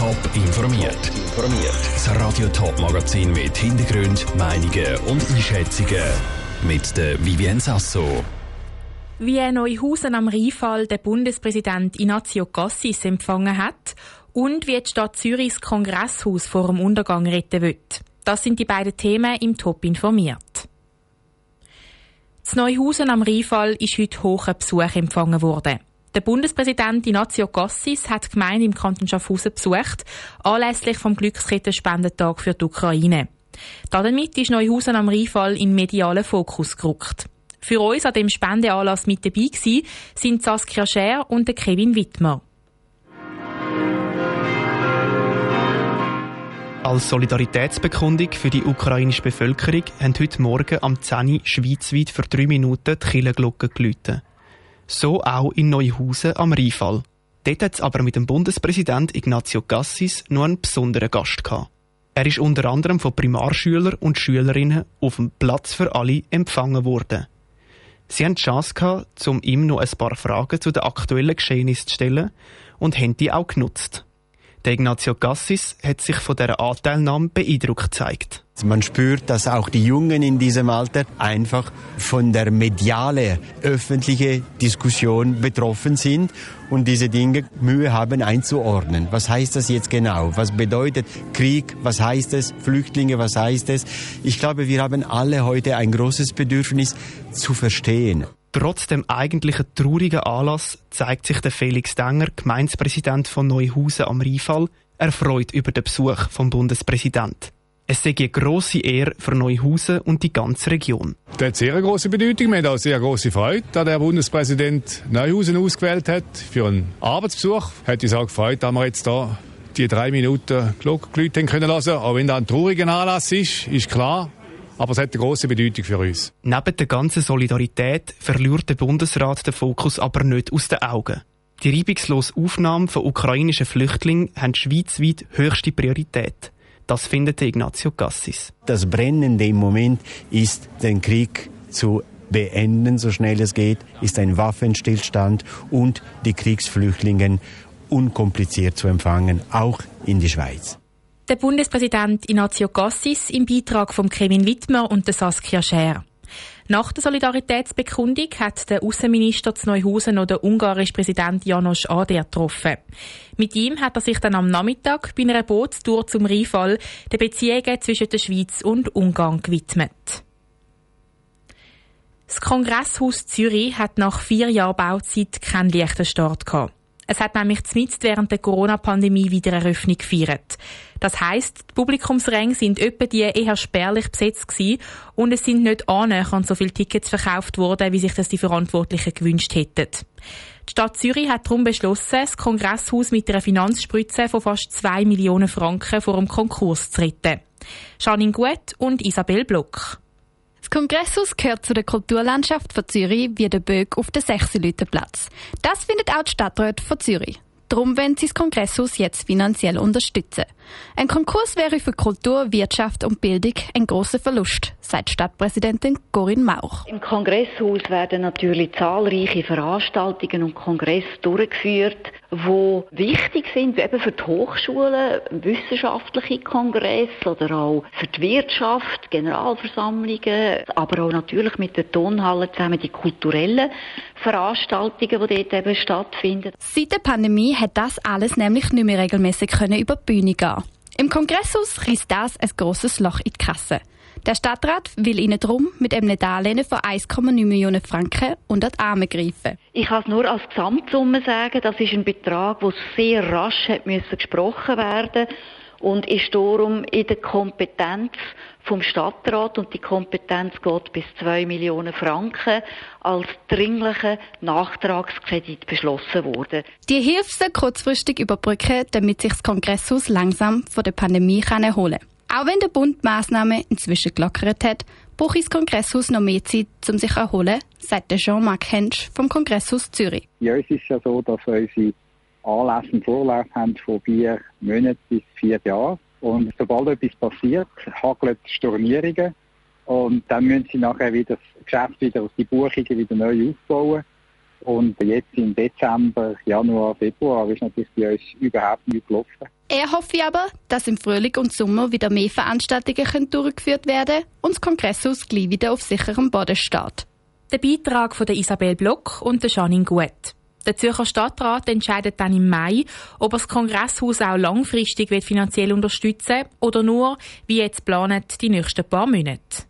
Top informiert. Informiert. Das Radio Top Magazin mit Hintergrund, Meinungen und Einschätzungen mit der Vivien Sasso. Wie Neuhausen am Rheinfall der Bundespräsident Ignazio Cassis empfangen hat und wie die Stadt Zürichs Kongresshaus vor dem Untergang retten wird. Das sind die beiden Themen im Top informiert. Z Neuhausen am Rheinfall ist heute hoher Besuch empfangen worden. Der Bundespräsident Ignazio Cassis hat die Gemeinde im Kanton Schaffhausen besucht, anlässlich vom Glückskettenspendentag für die Ukraine. Damit ist Neuhausen am Rheinfall in medialen Fokus gerückt. Für uns an dem Spendeanlass mit dabei gewesen, sind Saskia Scher und Kevin Wittmer. Als Solidaritätsbekundung für die ukrainische Bevölkerung haben heute Morgen am 10 Uhr schweizweit für drei Minuten die Kirchenglocke geläutet. So auch in Neuhausen am Rheinfall. Dort hat es aber mit dem Bundespräsident Ignazio Gassis noch einen besonderen Gast gehabt. Er ist unter anderem von Primarschülern und Schülerinnen auf dem Platz für alle empfangen worden. Sie haben die Chance gehabt, um ihm noch ein paar Fragen zu den aktuellen Geschehnissen zu stellen und haben die auch genutzt. Der Ignazio Gassis hat sich von dieser Anteilnahme beeindruckt gezeigt. Man spürt, dass auch die Jungen in diesem Alter einfach von der mediale öffentliche Diskussion betroffen sind und diese Dinge Mühe haben einzuordnen. Was heißt das jetzt genau? Was bedeutet Krieg? Was heißt es? Flüchtlinge? Was heißt es? Ich glaube, wir haben alle heute ein großes Bedürfnis zu verstehen. Trotz dem eigentlichen traurigen Anlass zeigt sich der Felix Denger, Gemeindepräsident von Neuhausen am Rheinfall, erfreut über den Besuch vom Bundespräsident. Es sei eine grosse Ehre für Neuhausen und die ganze Region. Das hat sehr große Bedeutung. Wir haben auch sehr große Freude, dass der Bundespräsident Neuhausen ausgewählt hat für einen Arbeitsbesuch. Hat uns auch gefreut, dass wir jetzt da die drei Minuten Glocke können lassen. Auch wenn das ein trauriger Anlass ist, ist klar, aber es hat eine grosse Bedeutung für uns. Neben der ganzen Solidarität verliert der Bundesrat den Fokus aber nicht aus den Augen. Die reibungslose Aufnahme von ukrainischen Flüchtlingen haben schweizweit höchste Priorität. Das findet Ignazio Gassis. Das Brennende im Moment ist, den Krieg zu beenden, so schnell es geht, ist ein Waffenstillstand und die Kriegsflüchtlinge unkompliziert zu empfangen, auch in die Schweiz. Der Bundespräsident Ignazio Cassis im Beitrag von Kevin Wittmer und der Saskia Scher. Nach der Solidaritätsbekundung hat der Außenminister zu Neuhausen noch den ungarischen Präsident Janos Ader getroffen. Mit ihm hat er sich dann am Nachmittag bei einer Bootstour zum Rheinfall den Beziehungen zwischen der Schweiz und Ungarn gewidmet. Das Kongresshaus Zürich hat nach vier Jahren Bauzeit keinen leichten Start gehabt. Es hat nämlich zumindest während der Corona-Pandemie wieder Eröffnung gefeiert. Das heisst, die Publikumsränge sind etwa die eher spärlich besetzt gewesen und es sind nicht annähernd so viele Tickets verkauft worden, wie sich das die Verantwortlichen gewünscht hätten. Die Stadt Zürich hat darum beschlossen, das Kongresshaus mit einer Finanzspritze von fast 2 Millionen Franken vor dem Konkurs zu retten. Janine Gut und Isabel Block. Kongresshaus gehört zu der Kulturlandschaft von Zürich wie der Böck auf den Sechselütenplatz. Das findet auch die Stadtrat von Zürich. Darum wollen sie das Kongresshaus jetzt finanziell unterstützen. Ein Konkurs wäre für Kultur, Wirtschaft und Bildung ein großer Verlust, sagt Stadtpräsidentin Corinne Mauch. Im Kongresshaus werden natürlich zahlreiche Veranstaltungen und Kongresse durchgeführt, wo wichtig sind, eben für die Hochschulen, wissenschaftliche Kongresse oder auch für die Wirtschaft, Generalversammlungen, aber auch natürlich mit der Tonhalle zusammen die kulturellen Veranstaltungen, die dort eben stattfinden. Seit der Pandemie hat das alles nämlich nicht mehr regelmäßig über die Bühne gehen. Im Kongresshaus reißt das ein grosses Loch in die Kasse. Der Stadtrat will ihnen darum mit einem Darlehen von 1,9 Millionen Franken unter die Arme greifen. Ich kann es nur als Gesamtsumme sagen, das ist ein Betrag, der sehr rasch hat müssen gesprochen werden und ist darum in der Kompetenz vom Stadtrat und die Kompetenz geht bis 2 Millionen Franken als dringlicher Nachtragskredit beschlossen worden. Die Hilfe soll kurzfristig überbrücken, damit sich das Kongresshaus langsam von der Pandemie erholen kann. Auch wenn der Bund Massnahmen inzwischen gelockert hat, braucht das Kongresshaus noch mehr Zeit, um sich zu erholen, sagt Jean-Marc Hensch vom Kongresshaus Zürich. Ja, es ist ja so, dass unsere Anlässe einen Vorlauf haben von vier Monaten bis vier Jahren. Und sobald etwas passiert, hagelt Stornierungen. Und dann müssen sie nachher wieder das Geschäft wieder, die Buchungen wieder neu aufbauen. Und jetzt im Dezember, Januar, Februar ist natürlich bei uns überhaupt nicht gelaufen. Er hofft aber, dass im Frühling und Sommer wieder mehr Veranstaltungen können durchgeführt werden und das Kongresshaus gleich wieder auf sicherem Boden steht. Der Beitrag von der Isabel Block und der Janine Gut. Der Zürcher Stadtrat entscheidet dann im Mai, ob er das Kongresshaus auch langfristig finanziell unterstützen will oder nur, wie jetzt planet, die nächsten paar Monate.